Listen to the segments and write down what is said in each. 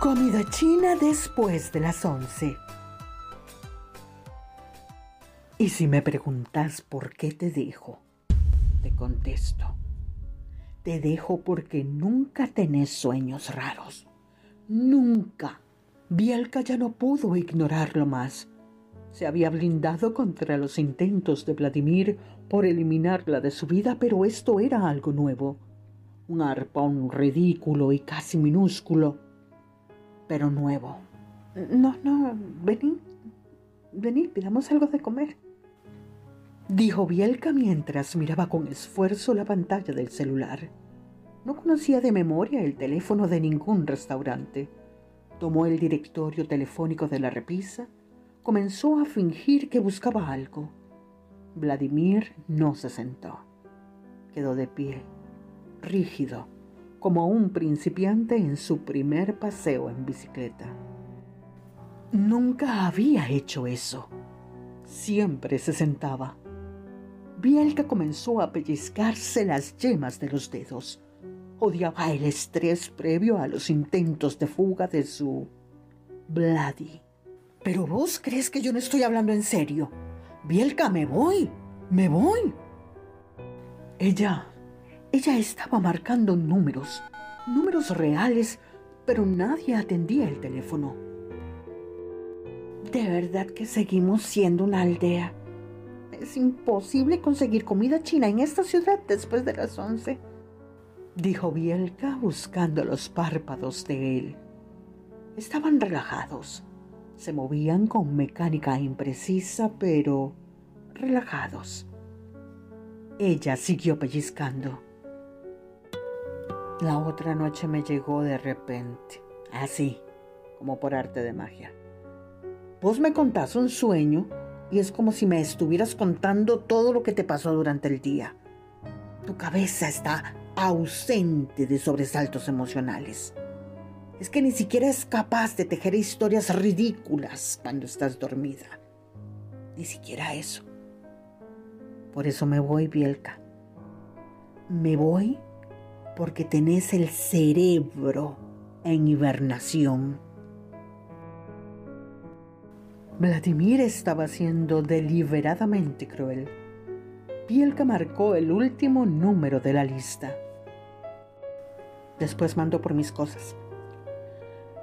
Comida china después de las 11. Y si me preguntas por qué te dejo, te contesto. Te dejo porque nunca tenés sueños raros. Nunca. Bielka ya no pudo ignorarlo más. Se había blindado contra los intentos de Vladimir por eliminarla de su vida, pero esto era algo nuevo. Un arpón ridículo y casi minúsculo pero nuevo. No, no, vení, vení, pidamos algo de comer. Dijo Bielka mientras miraba con esfuerzo la pantalla del celular. No conocía de memoria el teléfono de ningún restaurante. Tomó el directorio telefónico de la repisa, comenzó a fingir que buscaba algo. Vladimir no se sentó. Quedó de pie, rígido como un principiante en su primer paseo en bicicleta. Nunca había hecho eso. Siempre se sentaba. Bielka comenzó a pellizcarse las yemas de los dedos. Odiaba el estrés previo a los intentos de fuga de su Vladi. Pero vos crees que yo no estoy hablando en serio. Bielka, me voy. Me voy. Ella ella estaba marcando números, números reales, pero nadie atendía el teléfono. De verdad que seguimos siendo una aldea. Es imposible conseguir comida china en esta ciudad después de las once, dijo Bielka buscando los párpados de él. Estaban relajados. Se movían con mecánica imprecisa, pero relajados. Ella siguió pellizcando. La otra noche me llegó de repente, así, como por arte de magia. Vos me contás un sueño y es como si me estuvieras contando todo lo que te pasó durante el día. Tu cabeza está ausente de sobresaltos emocionales. Es que ni siquiera es capaz de tejer historias ridículas cuando estás dormida. Ni siquiera eso. Por eso me voy, Bielka. Me voy porque tenés el cerebro en hibernación. Vladimir estaba siendo deliberadamente cruel. Pielka marcó el último número de la lista. Después mandó por mis cosas.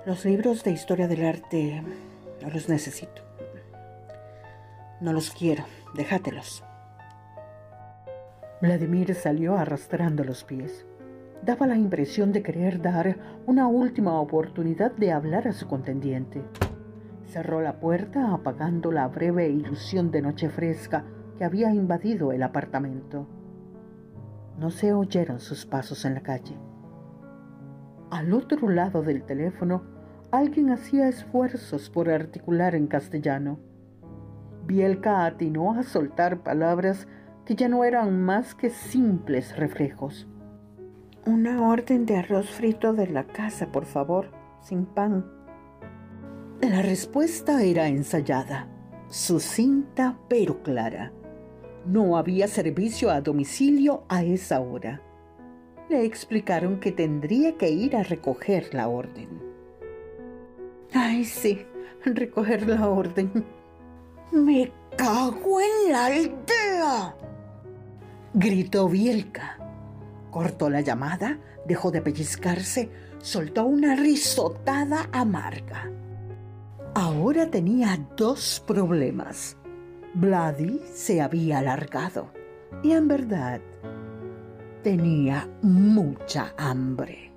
Los libros de historia del arte no los necesito. No los quiero, déjatelos. Vladimir salió arrastrando los pies daba la impresión de querer dar una última oportunidad de hablar a su contendiente. Cerró la puerta apagando la breve ilusión de noche fresca que había invadido el apartamento. No se oyeron sus pasos en la calle. Al otro lado del teléfono, alguien hacía esfuerzos por articular en castellano. Bielka atinó a soltar palabras que ya no eran más que simples reflejos. Una orden de arroz frito de la casa, por favor, sin pan. La respuesta era ensayada, sucinta pero clara. No había servicio a domicilio a esa hora. Le explicaron que tendría que ir a recoger la orden. Ay, sí, recoger la orden. Me cago en la aldea. Gritó Bielka Cortó la llamada, dejó de pellizcarse, soltó una risotada amarga. Ahora tenía dos problemas. Vladi se había alargado y en verdad tenía mucha hambre.